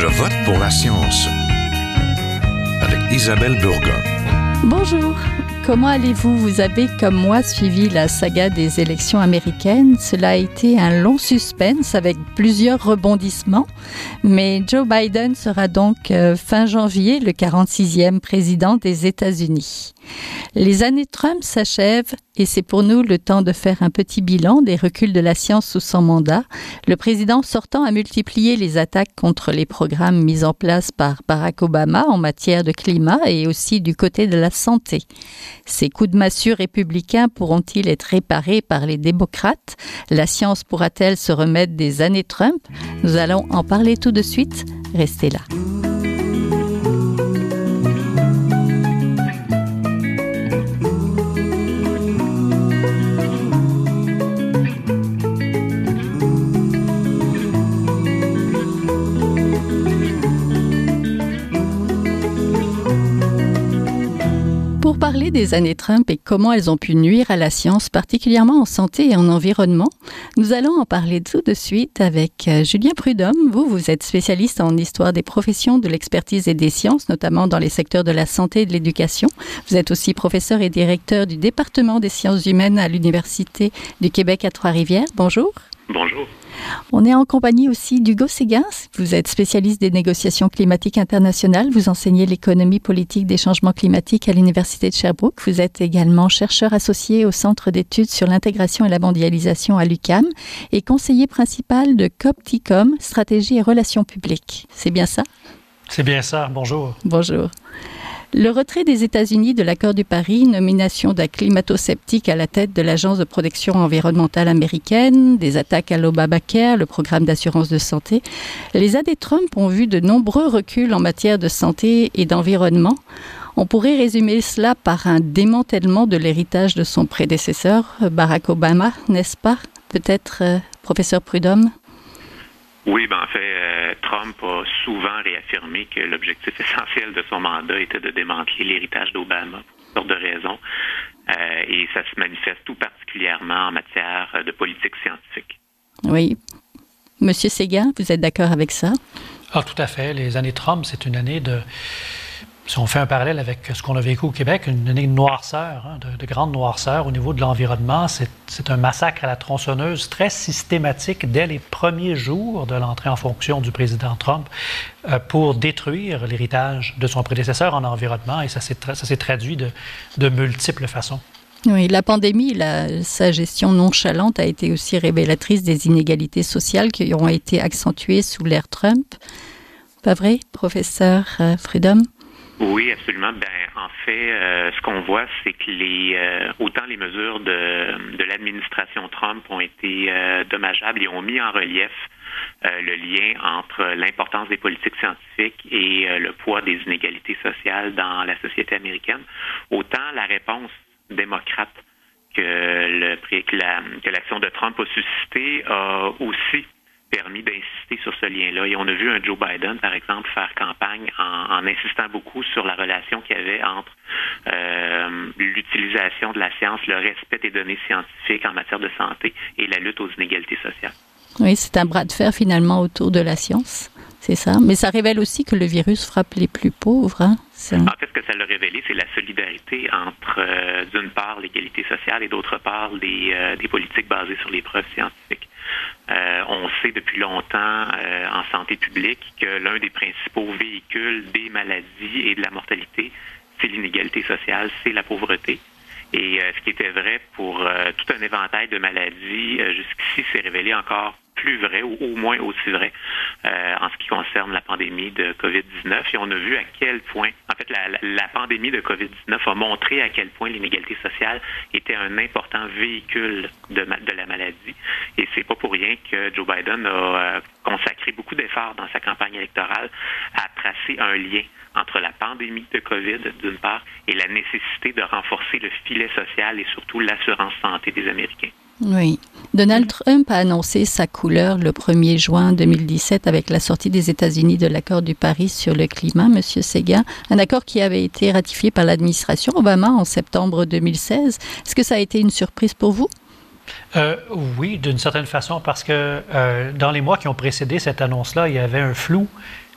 Je vote pour la science avec Isabelle Burgon. Bonjour. Comment allez-vous? Vous avez, comme moi, suivi la saga des élections américaines. Cela a été un long suspense avec plusieurs rebondissements. Mais Joe Biden sera donc euh, fin janvier le 46e président des États-Unis. Les années Trump s'achèvent et c'est pour nous le temps de faire un petit bilan des reculs de la science sous son mandat. Le président sortant a multiplié les attaques contre les programmes mis en place par Barack Obama en matière de climat et aussi du côté de la santé. Ces coups de massue républicains pourront-ils être réparés par les démocrates? La science pourra-t-elle se remettre des années Trump? Nous allons en parler tout de suite. Restez là. Des années Trump et comment elles ont pu nuire à la science, particulièrement en santé et en environnement, nous allons en parler tout de suite avec euh, Julien Prudhomme. Vous, vous êtes spécialiste en histoire des professions, de l'expertise et des sciences, notamment dans les secteurs de la santé et de l'éducation. Vous êtes aussi professeur et directeur du département des sciences humaines à l'Université du Québec à Trois-Rivières. Bonjour. Bonjour. On est en compagnie aussi d'Hugo Séguin. Vous êtes spécialiste des négociations climatiques internationales. Vous enseignez l'économie politique des changements climatiques à l'Université de Sherbrooke. Vous êtes également chercheur associé au Centre d'études sur l'intégration et la mondialisation à l'UCAM et conseiller principal de COPTICOM, stratégie et relations publiques. C'est bien ça? C'est bien ça. Bonjour. Bonjour. Le retrait des États-Unis de l'accord de Paris, nomination d'un climato-sceptique à la tête de l'Agence de protection environnementale américaine, des attaques à l'Obamacare, le programme d'assurance de santé, les années Trump ont vu de nombreux reculs en matière de santé et d'environnement. On pourrait résumer cela par un démantèlement de l'héritage de son prédécesseur, Barack Obama, n'est-ce pas? Peut-être, euh, professeur Prudhomme? Oui, ben en fait, euh, Trump a souvent réaffirmé que l'objectif essentiel de son mandat était de démanteler l'héritage d'Obama pour toutes sortes de raisons. Euh, et ça se manifeste tout particulièrement en matière de politique scientifique. Oui. Monsieur Séguin, vous êtes d'accord avec ça? Ah, tout à fait. Les années Trump, c'est une année de si on fait un parallèle avec ce qu'on a vécu au Québec, une année de noirceur, hein, de, grande noirceur au niveau de l'environnement, c'est un massacre à la tronçonneuse très systématique dès les premiers jours de l'entrée en fonction du président Trump euh, pour détruire l'héritage de son prédécesseur en environnement et ça s'est traduit de, de, multiples façons. Oui, la pandémie, la, sa gestion nonchalante a été aussi révélatrice des inégalités sociales qui ont été accentuées sous l'ère Trump. Pas vrai, professeur euh, Freedom? Oui, absolument. Ben, en fait, euh, ce qu'on voit, c'est que les euh, autant les mesures de, de l'administration Trump ont été euh, dommageables et ont mis en relief le lien entre l'importance des politiques scientifiques et le poids des inégalités sociales dans la société américaine. Autant la réponse démocrate que l'action de Trump a suscité a aussi permis d'insister sur ce lien-là. Et on a vu un Joe Biden, par exemple, faire campagne en, insistant beaucoup sur la relation qu'il y avait entre euh, l'utilisation de la science, le respect des données scientifiques en matière de santé et la lutte aux inégalités sociales. Oui, c'est un bras de fer finalement autour de la science. C'est ça. Mais ça révèle aussi que le virus frappe les plus pauvres. Hein? En fait, ce que ça l'a révélé, c'est la solidarité entre, euh, d'une part, l'égalité sociale et d'autre part, des, euh, des politiques basées sur les preuves scientifiques. Euh, on sait depuis longtemps en santé publique que l'un des principaux véhicules des maladies et de la mortalité, c'est l'inégalité sociale, c'est la pauvreté. Et ce qui était vrai pour tout un éventail de maladies, jusqu'ici, s'est révélé encore plus vrai, ou au moins aussi vrai, euh, en ce qui concerne la pandémie de COVID-19. Et on a vu à quel point, en fait, la, pandémie de COVID-19 a montré à quel point l'inégalité sociale était un important véhicule de, de la maladie. Et c'est pas pour rien que Joe Biden a euh, consacré beaucoup d'efforts dans sa campagne électorale à tracer un lien entre la pandémie de COVID, d'une part, et la nécessité de renforcer le filet social et surtout l'assurance santé des Américains. Oui. Donald Trump a annoncé sa couleur le 1er juin 2017 avec la sortie des États-Unis de l'accord du Paris sur le climat, Monsieur Séguin, un accord qui avait été ratifié par l'administration Obama en septembre 2016. Est-ce que ça a été une surprise pour vous? Euh, oui, d'une certaine façon, parce que euh, dans les mois qui ont précédé cette annonce-là, il y avait un flou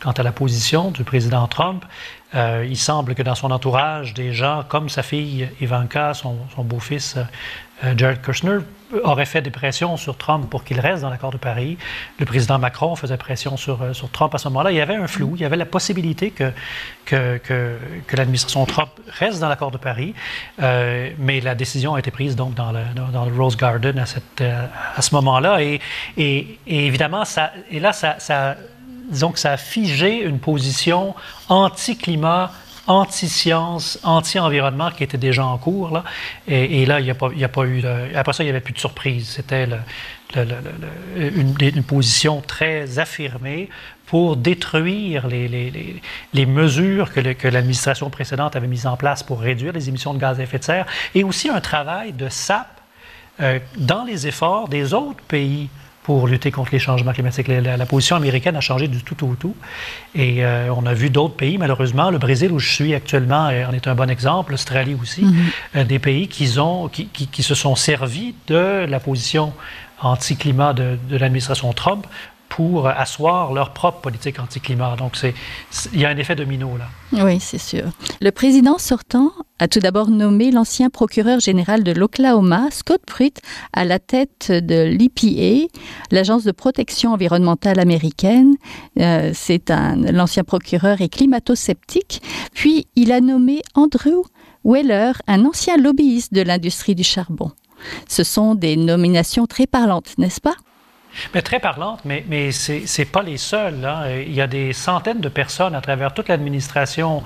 quant à la position du président Trump. Euh, il semble que dans son entourage, des gens comme sa fille Ivanka, son, beau-fils euh, Jared Kushner, auraient fait des pressions sur Trump pour qu'il reste dans l'accord de Paris. Le président Macron faisait pression sur, euh, Trump à ce moment-là. Il y avait un flou, il y avait la possibilité que, que, l'administration Trump reste dans l'accord de Paris, mais la décision a été prise donc dans le, dans le Rose Garden à, cette, à ce moment-là. Et, et, évidemment, ça, et là, ça disons que ça a figé une position anti-climat, anti-science, anti-environnement qui était déjà en cours. Là. Et, là, il n'y a, pas eu. après ça, il n'y avait plus de surprise. C'était une, position très affirmée pour détruire les, mesures que, que l'administration précédente avait mises en place pour réduire les émissions de gaz à effet de serre et aussi un travail de SAP euh, dans les efforts des autres pays pour lutter contre les changements climatiques. La, position américaine a changé du tout au tout. Et euh, on a vu d'autres pays, malheureusement, le Brésil où je suis actuellement en est un bon exemple, l'Australie aussi, mm-hmm. euh, des pays qui, ont, qui, qui, se sont servis de la position anti-climat de, de l'administration Trump pour asseoir leur propre politique anti-climat. Donc, il y a un effet domino là. Oui, c'est sûr. Le président sortant a tout d'abord nommé l'ancien procureur général de l'Oklahoma, Scott Pruitt, à la tête de l'EPA, l'agence de protection environnementale américaine. Euh, c'est l'ancien procureur et climato-sceptique. Puis, il a nommé Andrew Weller, un ancien lobbyiste de l'industrie du charbon. Ce sont des nominations très parlantes, n'est-ce pas? Mais très parlante, mais, mais ce n'est pas les seuls. Il y a des centaines de personnes à travers toute l'administration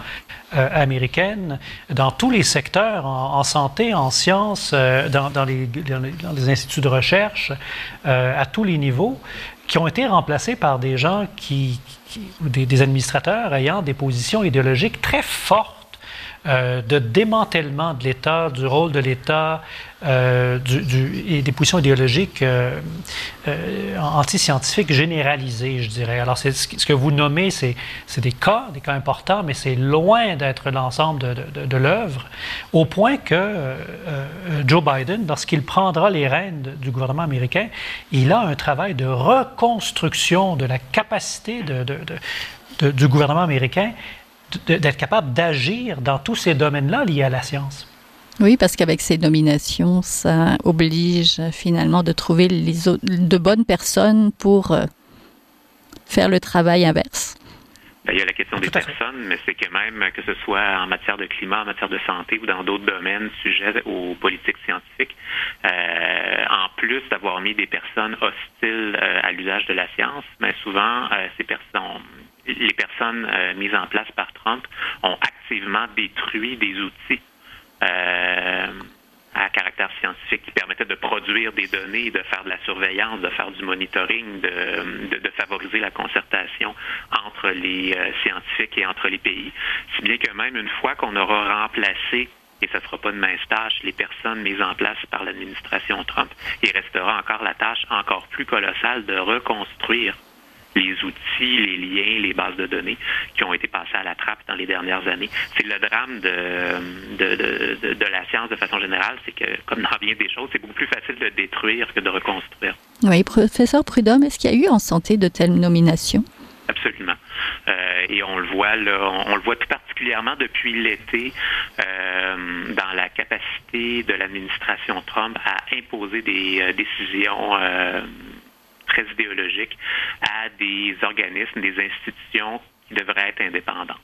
euh, américaine, dans tous les secteurs, en, santé, en sciences, euh, dans, dans, les, dans, les, instituts de recherche, euh, à tous les niveaux, qui ont été remplacés par des gens qui, des administrateurs ayant des positions idéologiques très fortes euh, de démantèlement de l'État, du rôle de l'État euh, du, et des positions idéologiques euh, euh anti-scientifiques généralisées, je dirais. Alors, ce que vous nommez, c'est des cas, des cas importants, mais c'est loin d'être l'ensemble de, de, de l'œuvre, au point que Joe Biden, lorsqu'il prendra les rênes du gouvernement américain, il a un travail de reconstruction de la capacité de, du gouvernement américain d'être capable d'agir dans tous ces domaines-là liés à la science. Oui, parce qu'avec ces nominations, ça oblige finalement de trouver les de bonnes personnes pour euh, faire le travail inverse. Ben, il y a la question des personnes, mais c'est que même que ce soit en matière de climat, en matière de santé ou dans d'autres domaines sujets aux politiques scientifiques, euh, en plus d'avoir mis des personnes hostiles euh, à l'usage de la science, mais souvent ces personnes les personnes euh, mises en place par Trump ont activement détruit des outils euh, à caractère scientifique qui permettaient de produire des données, de faire de la surveillance, de faire du monitoring, de, favoriser la concertation entre les euh, scientifiques et entre les pays. Si bien que même une fois qu'on aura remplacé et ce ne sera pas de mince tâche, les personnes mises en place par l'administration Trump, il restera encore la tâche encore plus colossale de reconstruire les outils, les liens, les bases de données qui ont été passés à la trappe dans les dernières années. C'est le drame de, de, de, la science de façon générale, c'est que, comme dans bien des choses, c'est beaucoup plus facile de détruire que de reconstruire. Oui, professeur Prudhomme, est-ce qu'il y a eu en santé de telles nominations? Absolument. Euh, et on le voit là, on, le voit tout particulièrement depuis l'été euh, dans la capacité de l'administration Trump à imposer des euh, décisions très idéologique à des organismes, des institutions qui devraient être indépendantes.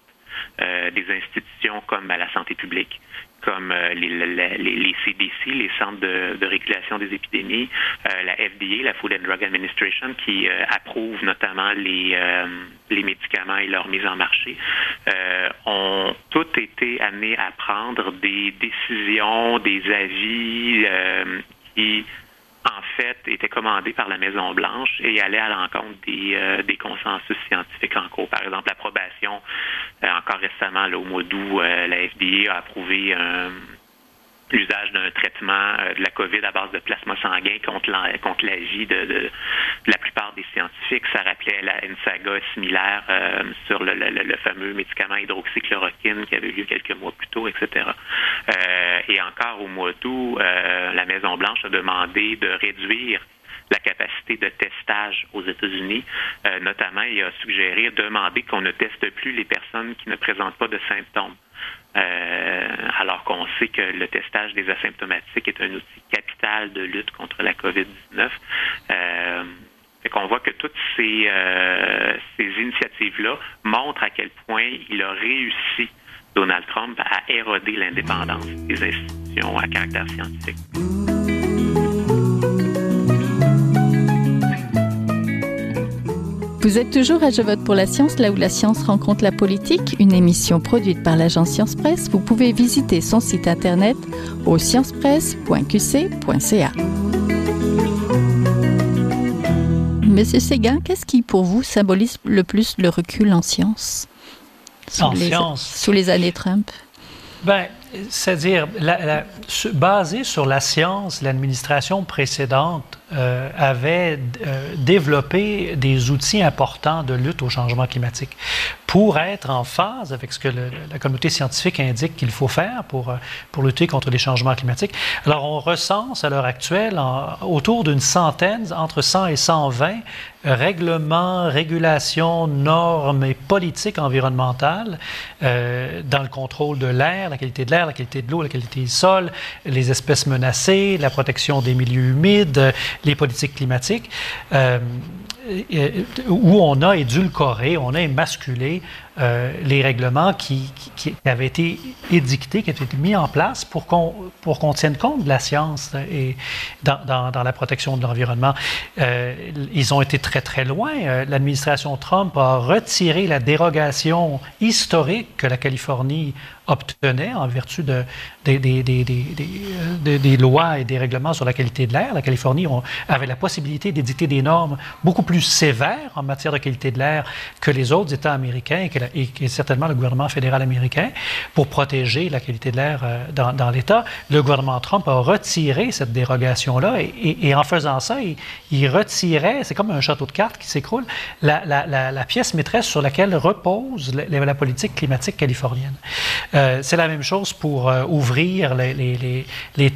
Euh, des institutions comme ben, la santé publique, comme euh, les, CDC, les centres de, régulation des épidémies, euh, la FDA, la Food and Drug Administration, qui approuve notamment les, médicaments et leur mise en marché, ont toutes été amenés à prendre des décisions, des avis qui en fait, était commandé par la Maison-Blanche et allait à l'encontre des, euh, des, consensus scientifiques en cours. Par exemple, l'approbation, euh, encore récemment, là, au mois d'août, euh, la FDA a approuvé un l'usage d'un traitement euh, de la COVID à base de plasma sanguin contre la, contre l'AG de, de, la plupart des scientifiques. Ça rappelait la, une saga similaire euh, sur le, le, fameux médicament hydroxychloroquine qui avait eu lieu quelques mois plus tôt, etc. Euh, et encore au mois d'août, la Maison-Blanche a demandé de réduire la capacité de testage aux États-Unis. notamment, il a suggéré, demander qu'on ne teste plus les personnes qui ne présentent pas de symptômes. alors qu'on sait que le testage des asymptomatiques est un outil capital de lutte contre la COVID-19. Fait qu'on voit que toutes ces, euh, ces initiatives-là montrent à quel point il a réussi, Donald Trump, à éroder l'indépendance des institutions à caractère scientifique. Vous êtes toujours à Je vote pour la science, là où la science rencontre la politique, une émission produite par l'agence Science Presse. Vous pouvez visiter son site internet au sciencepresse.qc.ca. Monsieur Séguin, qu'est-ce qui, pour vous, symbolise le plus le recul en science? Sous En les, science Sous les années Trump? Ben, c'est-à-dire, basé sur la science, l'administration précédente euh, avait euh, développé des outils importants de lutte au changement climatique pour être en phase avec ce que la communauté scientifique indique qu'il faut faire pour, euh, pour lutter contre les changements climatiques. Alors, on recense à l'heure actuelle autour d'une centaine, entre 100 et 120 règlements, régulations, normes et politiques environnementales euh, dans le contrôle de l'air, la qualité de l'air, la qualité de l'eau, la qualité du sol, les espèces menacées, la protection des milieux humides, les politiques climatiques. Euh, où on a édulcoré, on a émasculé euh, les règlements qui, avaient été édictés, qui avaient été mis en place pour qu'on pour qu'on tienne compte de la science et dans, la protection de l'environnement. Euh, ils ont été très très loin. Euh, l'administration Trump a retiré la dérogation historique que la Californie obtenait en vertu de, des, lois et des règlements sur la qualité de l'air. La Californie avait la possibilité d'éditer des normes beaucoup plus sévères en matière de qualité de l'air que les autres États américains et, certainement le gouvernement fédéral américain pour protéger la qualité de l'air euh, dans, l'État. Le gouvernement Trump a retiré cette dérogation-là et, en faisant ça, il, retirait, c'est comme un château de cartes qui s'écroule, la, pièce maîtresse sur laquelle repose la, politique climatique californienne. Euh, c'est la même chose pour euh, ouvrir les,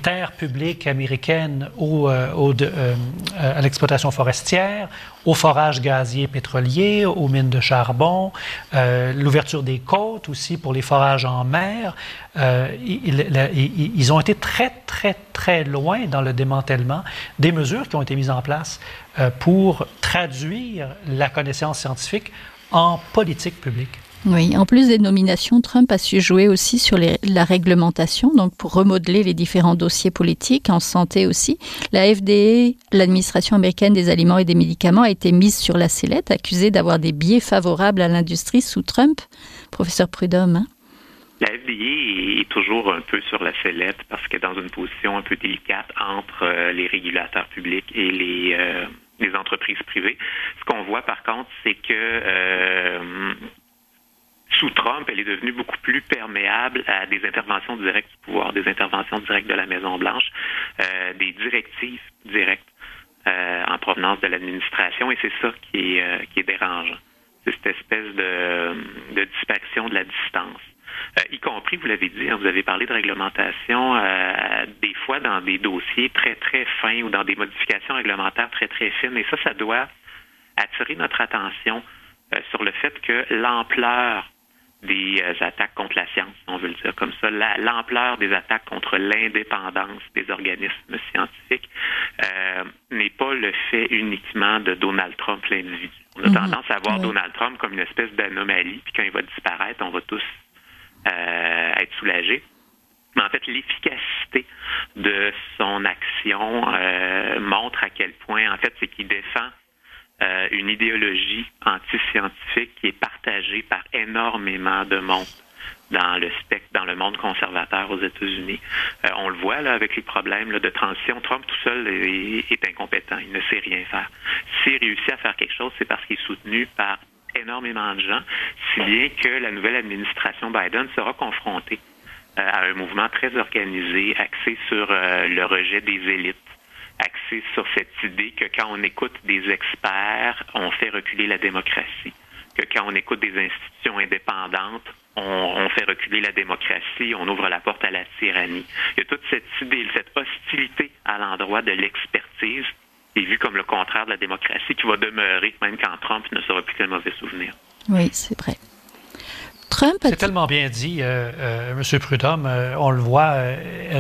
terres publiques américaines au, à l'exploitation forestière, au forage gazier pétrolier, aux mines de charbon, l'ouverture des côtes aussi pour les forages en mer. Ils, ils, ont été très, très, très loin dans le démantèlement des mesures qui ont été mises en place pour traduire la connaissance scientifique en politique publique. Oui, en plus des nominations, Trump a su jouer aussi sur la réglementation, donc pour remodeler les différents dossiers politiques, en santé aussi. La FDA, l'administration américaine des aliments et des médicaments, a été mise sur la sellette, accusée d'avoir des biais favorables à l'industrie sous Trump. Professeur Prudhomme. Hein? La FDA est toujours un peu sur la sellette parce qu'elle est dans une position un peu délicate entre euh, les régulateurs publics et les, euh, les entreprises privées. Ce qu'on voit par contre, c'est que euh, sous Trump, elle est devenue beaucoup plus perméable à des interventions directes du pouvoir, des interventions directes de la Maison-Blanche, euh, des directives directes euh, en provenance de l'administration, et c'est ça qui est, euh, qui dérangeant. C'est cette espèce de, de de la distance. Y compris, vous l'avez dit, hein, vous avez parlé de réglementation, des fois dans des dossiers très, très fins ou dans des modifications réglementaires très, très fines. Et ça, ça doit attirer notre attention sur le fait que l'ampleur des euh, attaques contre la science, on veut le dire comme ça, l'ampleur des attaques contre l'indépendance des organismes scientifiques euh, n'est pas le fait uniquement de Donald Trump, l'individu. On a mm -hmm. tendance à voir oui. Donald Trump comme une espèce d'anomalie, puis quand il va disparaître, on va tous euh, être soulagés. Mais en fait, l'efficacité de son action euh, montre à quel point, en fait, c'est qu'il défend euh, une idéologie antiscientifique qui est partagée par énormément de monde dans le spectre, dans le monde conservateur aux États-Unis. Euh, on le voit là avec les problèmes là, de transition. Trump tout seul est, incompétent. Il ne sait rien faire. S'il réussit à faire quelque chose, c'est parce qu'il est soutenu par énormément de gens, si bien que la nouvelle administration Biden sera confrontée euh, à un mouvement très organisé, axé sur euh, le rejet des élites axé sur cette idée que quand on écoute des experts, on fait reculer la démocratie, que quand on écoute des institutions indépendantes, on, fait reculer la démocratie, on ouvre la porte à la tyrannie. Il y a toute cette idée, cette hostilité à l'endroit de l'expertise est vu comme le contraire de la démocratie qui va demeurer même quand Trump ne sera plus qu'un mauvais souvenir. Oui, c'est vrai. C'est tellement bien dit, euh, euh, M. Prudhomme. Euh, on le voit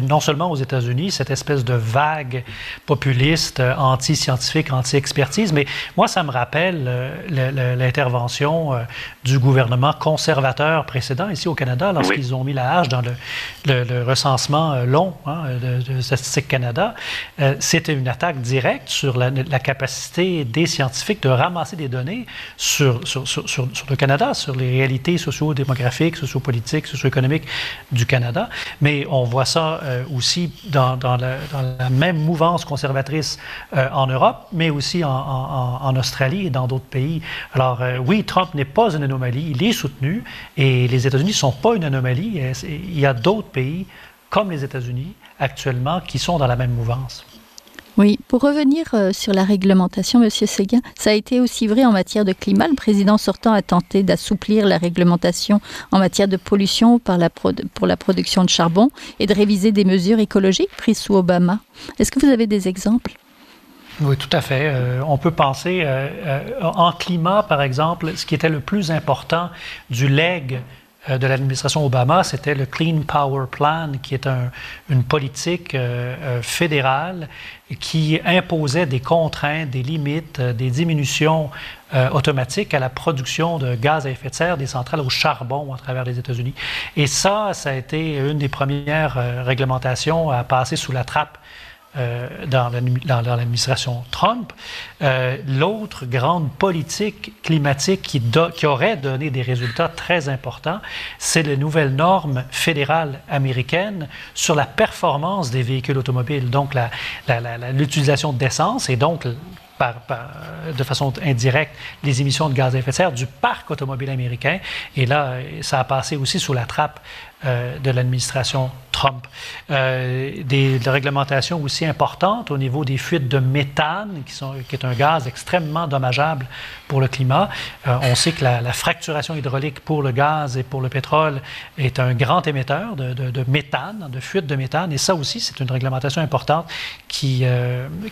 non seulement aux États-Unis, cette espèce de vague populiste, anti-scientifique, anti-expertise, mais moi, ça me rappelle l'intervention du gouvernement conservateur précédent ici au Canada lorsqu'ils ont mis la hache dans le, recensement long hein, de, Statistique Canada. C'était une attaque directe sur la, capacité des scientifiques de ramasser des données sur, sur, sur, sur le Canada, sur les réalités socio démographique, socio-politique, socio-économique du Canada. Mais on voit ça euh, aussi dans, la, même mouvance conservatrice euh, en Europe, mais aussi en, Australie et dans d'autres pays. Alors euh, oui, Trump n'est pas une anomalie, il est soutenu et les États-Unis ne sont pas une anomalie. Il y a d'autres pays comme les États-Unis actuellement qui sont dans la même mouvance. Oui, pour revenir euh, sur la réglementation, Monsieur Séguin, ça a été aussi vrai en matière de climat. Le président sortant a tenté d'assouplir la réglementation en matière de pollution par la pour la production de charbon et de réviser des mesures écologiques prises sous Obama. Est-ce que vous avez des exemples? Oui, tout à fait. Euh, on peut penser euh, en climat, par exemple, ce qui était le plus important du leg de l'administration Obama, c'était le Clean Power Plan, qui est une politique euh, euh, fédérale qui imposait des contraintes, des limites, des diminutions automatiques à la production de gaz à effet de serre des centrales au charbon à travers les États-Unis. Et ça, ça a été une des premières réglementations à passer sous la trappe euh, dans l'administration Trump. Euh, l'autre grande politique climatique qui, aurait donné des résultats très importants, c'est les nouvelles normes fédérales américaines sur la performance des véhicules automobiles, donc l'utilisation d'essence et donc de façon indirecte les émissions de gaz à effet de serre du parc automobile américain. Et là, ça a passé aussi sous la trappe euh, de l'administration Trump. Euh, des, réglementations aussi importantes au niveau des fuites de méthane, qui, sont, qui est un gaz extrêmement dommageable pour le climat. Euh, on sait que la, fracturation hydraulique pour le gaz et pour le pétrole est un grand émetteur de, méthane, de fuite de méthane. Et ça aussi, c'est une réglementation importante qui,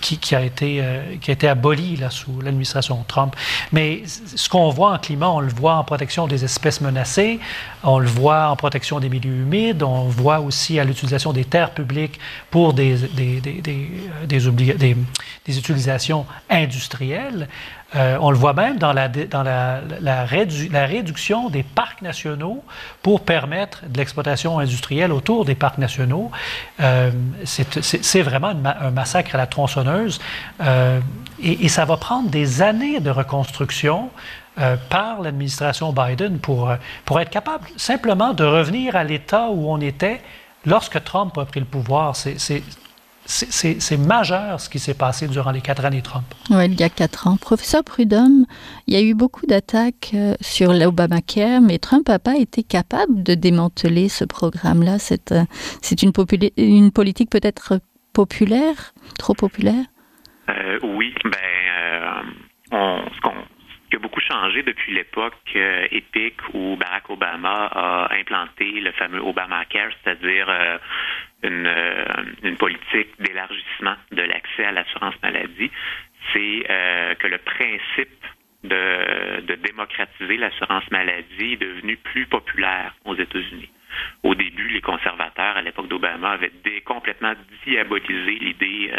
qui, qui, a, été, qui a été abolie là, sous l'administration Trump. Mais ce qu'on voit en climat, on le voit en protection des espèces menacées, on le voit en protection des on voit aussi à l'utilisation des terres publiques pour des, des, des, des, des utilisations industrielles. Euh, on le voit même dans, la, dans la, la, la, réduction des parcs nationaux pour permettre de l'exploitation industrielle autour des parcs nationaux. Euh, c'est vraiment un massacre à la tronçonneuse euh, et, ça va prendre des années de reconstruction. Par l'administration Biden pour, pour être capable simplement de revenir à l'état où on était lorsque Trump a pris le pouvoir, c'est majeur ce qui s'est passé durant les quatre années Trump. Oui, il y a quatre ans. Professeur Prudhomme, il y a eu beaucoup d'attaques euh, sur l'Obamacare, mais Trump n'a pas été capable de démanteler ce programme-là. C'est euh, une, une politique peut-être populaire, trop populaire? Euh, Oui, ben, on, ce qu'on a beaucoup changé depuis l'époque euh, épique où Barack Obama a implanté le fameux Obamacare, c'est-à-dire euh, une, euh, une, politique d'élargissement de l'accès à l'assurance maladie, c'est que le principe de, de démocratiser l'assurance maladie est devenu plus populaire aux États-Unis. Au début, les conservateurs, à l'époque d'Obama, avaient complètement diabolisé l'idée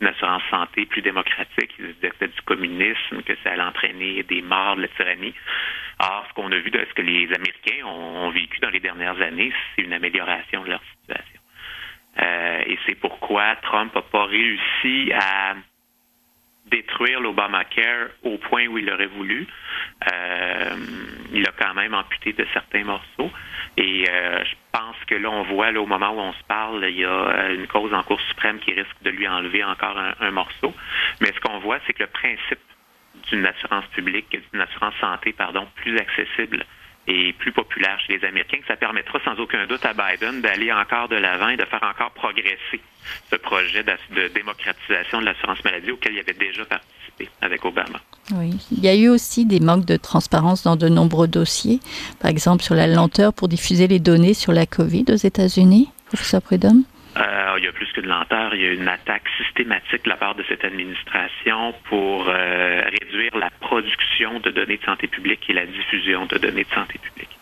une assurance santé plus démocratique. Ils disaient que c'était du communisme, que ça allait entraîner des morts, de la tyrannie. Or, ce qu'on a vu, de, ce que les Américains ont, vécu dans les dernières années, c'est une amélioration de leur situation. Euh, et c'est pourquoi Trump n'a pas réussi à détruire l'Obamacare au point où il aurait voulu. Euh, il a quand même amputé de certains morceaux. Et euh, je pense que là, on voit, là, au moment où on se parle, il y a euh, une cause en Cour suprême qui risque de lui enlever encore un, morceau. Mais ce qu'on voit, c'est que le principe d'une assurance publique, d'une assurance santé, pardon, plus accessible et plus populaire chez les Américains, que ça permettra sans aucun doute à Biden d'aller encore de l'avant et de faire encore progresser ce projet de démocratisation de l'assurance maladie auquel il avait déjà participé avec Obama. Oui, il y a eu aussi des manques de transparence dans de nombreux dossiers, par exemple sur la lenteur pour diffuser les données sur la COVID aux États-Unis, professeur Prudhomme? Euh, il y a plus qu'une lenteur, il y a une attaque systématique de la part de cette administration pour euh, réduire la production de données de santé publique et la diffusion de données de santé publique.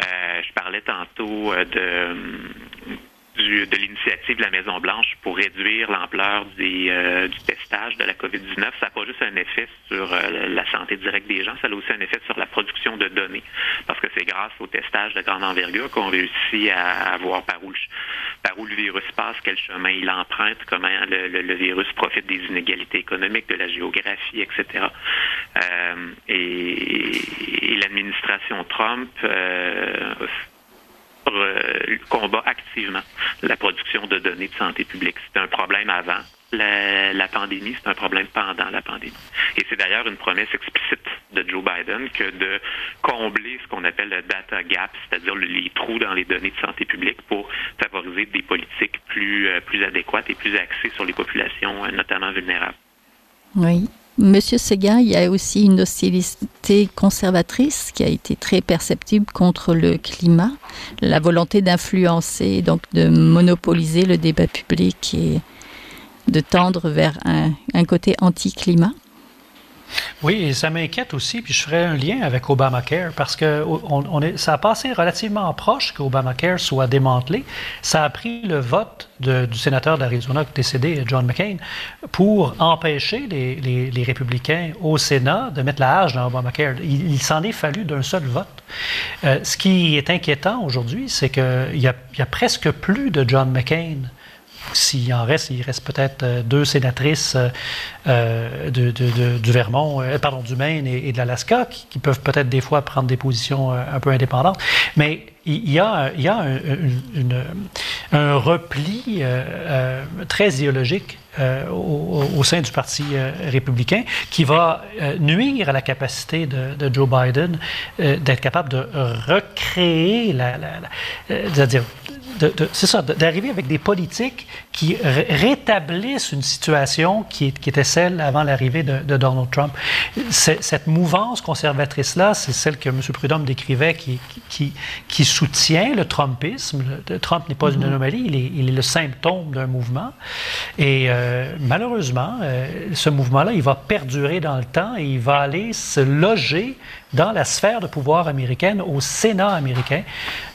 Euh, je parlais tantôt de de l'initiative de la Maison-Blanche pour réduire l'ampleur euh, du testage de la COVID-19, ça n'a pas juste un effet sur euh, la santé directe des gens, ça a aussi un effet sur la production de données. Parce que c'est grâce au testage de grande envergure qu'on réussit à, voir par où, le, par où le virus passe, quel chemin il emprunte, comment le, virus profite des inégalités économiques, de la géographie, etc. Euh, et, l'administration Trump combat activement la production de données de santé publique. C'est un problème avant la, pandémie, c'est un problème pendant la pandémie. Et c'est d'ailleurs une promesse explicite de Joe Biden que de combler ce qu'on appelle le data gap, c'est-à-dire les trous dans les données de santé publique pour favoriser des politiques plus, euh, plus adéquates et plus axées sur les populations, euh, notamment vulnérables. Oui. Monsieur Seguin, il y a aussi une hostilité conservatrice qui a été très perceptible contre le climat, la volonté d'influencer, donc de monopoliser le débat public et de tendre vers un, un côté anti-climat. Oui, et ça m'inquiète aussi, puis je ferai un lien avec Obamacare, parce que on, est, ça a passé relativement proche qu'Obamacare soit démantelé. Ça a pris le vote du sénateur d'Arizona décédé, John McCain, pour empêcher les, républicains au Sénat de mettre la hache dans Obamacare. Il, s'en est fallu d'un seul vote. Euh, ce qui est inquiétant aujourd'hui, c'est qu'il y, y a presque plus de John McCain s'il en reste, il reste peut-être euh, deux sénatrices euh, euh, du Vermont, pardon, du Maine et, de l'Alaska qui, peuvent peut-être des fois prendre des positions un peu indépendantes. Mais il y a, il y a un, repli très idéologique au, sein du Parti républicain qui va nuire à la capacité de, Joe Biden d'être capable de recréer la, c'est-à-dire c'est ça, d'arriver avec des politiques qui rétablissent une situation qui, était celle avant l'arrivée de, Donald Trump. Cette mouvance conservatrice-là, c'est celle que M. Prudhomme décrivait qui, qui, soutient le Trumpisme. Trump n'est pas une mm-hmm. anomalie, il est, le symptôme d'un mouvement. Et euh, malheureusement, euh, ce mouvement-là, il va perdurer dans le temps et il va aller se loger dans la sphère de pouvoir américaine, au Sénat américain.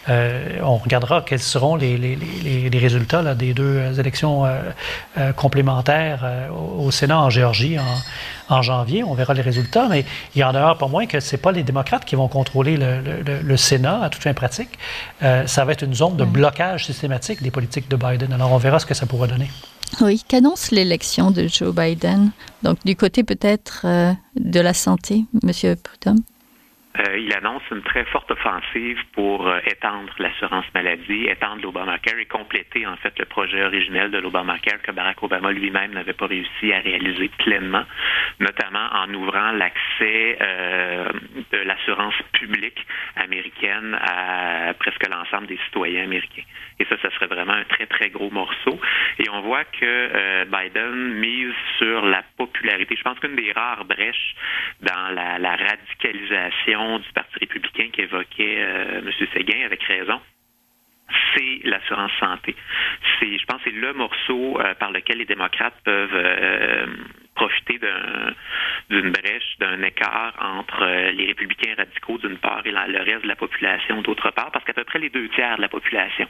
Euh, on regardera quels seront les, les, les, résultats là, des deux élections euh, euh, complémentaires au, Sénat en Géorgie en, en, janvier. On verra les résultats, mais il y en a pas moins que ce pas les démocrates qui vont contrôler le, le, Sénat à toute fin pratique. ça va être une zone de blocage systématique des politiques de Biden. Alors on verra ce que ça pourra donner. Oui, qu'annonce l'élection de Joe Biden? Donc du côté peut-être de la santé, Monsieur Prudhomme euh, il annonce une très forte offensive pour euh, étendre l'assurance maladie, étendre l'Obamacare et compléter en fait le projet originel de l'Obamacare que Barack Obama lui-même n'avait pas réussi à réaliser pleinement, notamment en ouvrant l'accès euh, de l'assurance publique américaine à presque l'ensemble des citoyens américains. Et ça, ça serait vraiment un très, très gros morceau. Et on voit que Biden mise sur la popularité. Je pense qu'une des rares brèches dans la, la radicalisation du Parti républicain qu'évoquait euh, M. Séguin avec raison c'est l'assurance santé. C'est, je pense, c'est le morceau euh, par lequel les démocrates peuvent euh, profiter d'une brèche, d'un écart entre les républicains radicaux d'une part et le reste de la population d'autre part, parce qu'à peu près les deux tiers de la population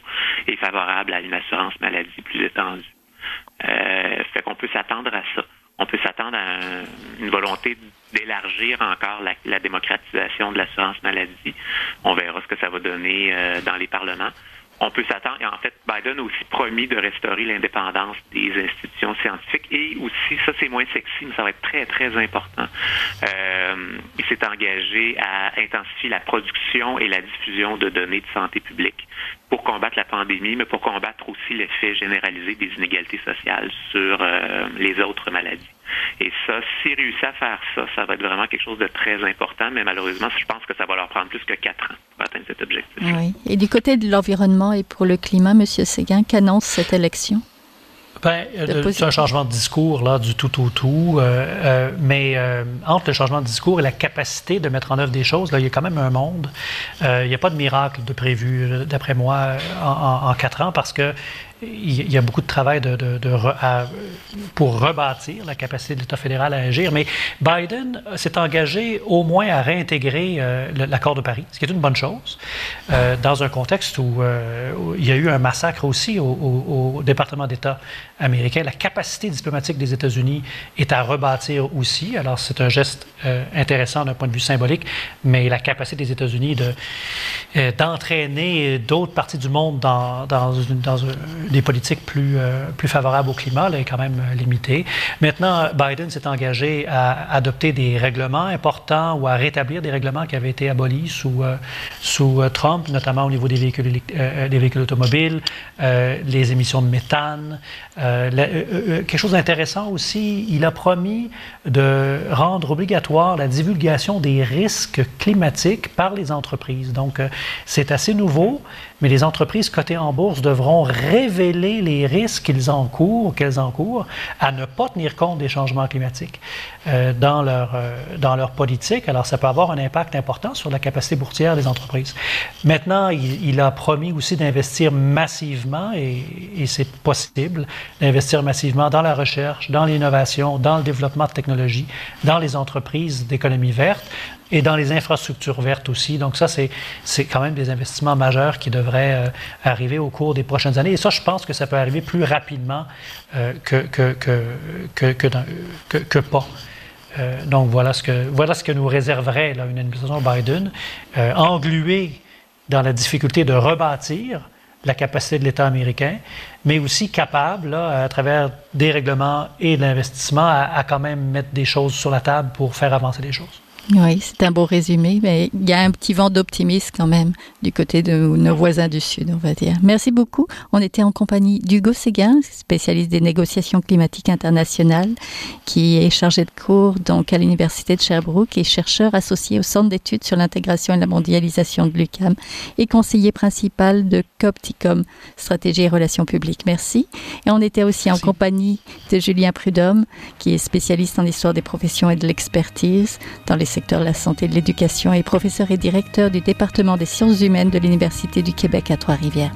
est favorable à une assurance maladie plus étendue. Euh, fait qu'on peut s'attendre à ça on peut s'attendre à une volonté encore la, démocratisation de l'assurance maladie. On verra ce que ça va donner euh, dans les parlements. On peut s'attendre, et en fait, Biden a aussi promis de restaurer l'indépendance des institutions scientifiques et aussi, ça c'est moins sexy, mais ça va être très, très important. Euh, il s'est engagé à intensifier la production et la diffusion de données de santé publique pour combattre la pandémie, mais pour combattre aussi l'effet généralisé des inégalités sociales sur euh, les autres maladies. Et ça, s'ils réussissent à faire ça, ça va être vraiment quelque chose de très important, mais malheureusement, je pense que ça va leur prendre plus que quatre ans pour atteindre cet objectif. Oui. Et du côté de l'environnement et pour le climat, M. Séguin, qu'annonce cette élection? Ben, euh, c'est un changement de discours là, du tout au tout. Euh, euh, mais entre le changement de discours et la capacité de mettre en œuvre des choses, là, il y a quand même un monde. il n'y a pas de miracle de prévu, d'après moi, en, quatre ans, parce que il y a beaucoup de travail pour rebâtir la capacité de l'État fédéral à agir. Mais Biden s'est engagé au moins à réintégrer euh, l'accord de Paris, ce qui est une bonne chose, euh, dans un contexte où, il y a eu un massacre aussi au, département d'État américain. La capacité diplomatique des États-Unis est à rebâtir aussi. Alors, c'est un geste intéressant d'un point de vue symbolique, mais la capacité des États-Unis d'entraîner d'autres parties du monde dans, des politiques plus, euh, plus favorables au climat est quand même euh, limitée. Maintenant, Biden s'est engagé à adopter des règlements importants ou à rétablir des règlements qui avaient été abolis sous, euh, sous Trump, notamment au niveau des véhicules, des véhicules automobiles, les émissions de méthane. Quelque chose d'intéressant aussi, il a promis de rendre obligatoire la divulgation des risques climatiques par les entreprises. Donc, c'est assez nouveau mais les entreprises cotées en bourse devront révéler les risques qu'ils encourent, qu'elles encourent, à ne pas tenir compte des changements climatiques euh, dans, leur, euh, dans leur politique. Alors, ça peut avoir un impact important sur la capacité boursière des entreprises. Maintenant, il, a promis aussi d'investir massivement, et c'est possible, d'investir massivement dans la recherche, dans l'innovation, dans le développement de technologies, dans les entreprises d'économie verte et dans les infrastructures vertes aussi. Donc ça, c'est quand même des investissements majeurs qui devraient euh, arriver au cours des prochaines années. Et ça, je pense que ça peut arriver plus rapidement euh, que, que, que, que, que, pas. Euh, donc voilà ce, que, voilà ce que nous réserverait là, une administration Biden, engluée dans la difficulté de rebâtir la capacité de l'État américain, mais aussi capable, là, à travers des règlements et de l'investissement, à, à, quand même mettre des choses sur la table pour faire avancer les choses. Oui, c'est un beau résumé, mais il y a un petit vent d'optimisme quand même du côté de nos voisins du Sud, on va dire. Merci beaucoup. On était en compagnie d'Hugo Séguin, spécialiste des négociations climatiques internationales, qui est chargé de cours donc à l'Université de Sherbrooke et chercheur associé au Centre d'études sur l'intégration et la mondialisation de l'UCAM et conseiller principal de Copticom, stratégie et relations publiques. Merci. Et on était aussi en compagnie de Julien Prudhomme, qui est spécialiste en histoire des professions et de l'expertise dans les secteur de la santé et de l'éducation et professeur et directeur du département des sciences humaines de l'Université du Québec à Trois-Rivières.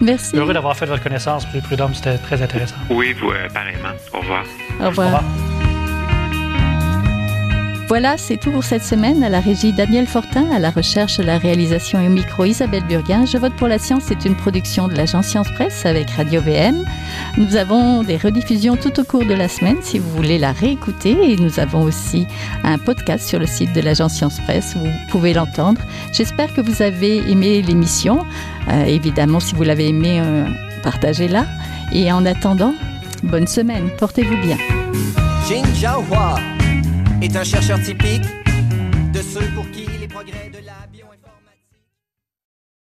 Merci. Heureux d'avoir fait votre connaissance, M. Prudhomme, c'était très intéressant. Oui, vous, euh, pareillement. Au revoir. Au revoir. Au revoir. Voilà, c'est tout pour cette semaine. À la régie Daniel Fortin, à la recherche, la réalisation et au micro Isabelle Burguin. Je vote pour la science, c'est une production de l'agence Science Presse avec Radio VM. Nous avons des rediffusions tout au cours de la semaine si vous voulez la réécouter. Et nous avons aussi un podcast sur le site de l'agence Science Presse où vous pouvez l'entendre. J'espère que vous avez aimé l'émission. Euh, évidemment, si vous l'avez aimé, euh, partagez-la. Et en attendant, bonne semaine. Portez-vous bien est un chercheur typique de ceux pour qui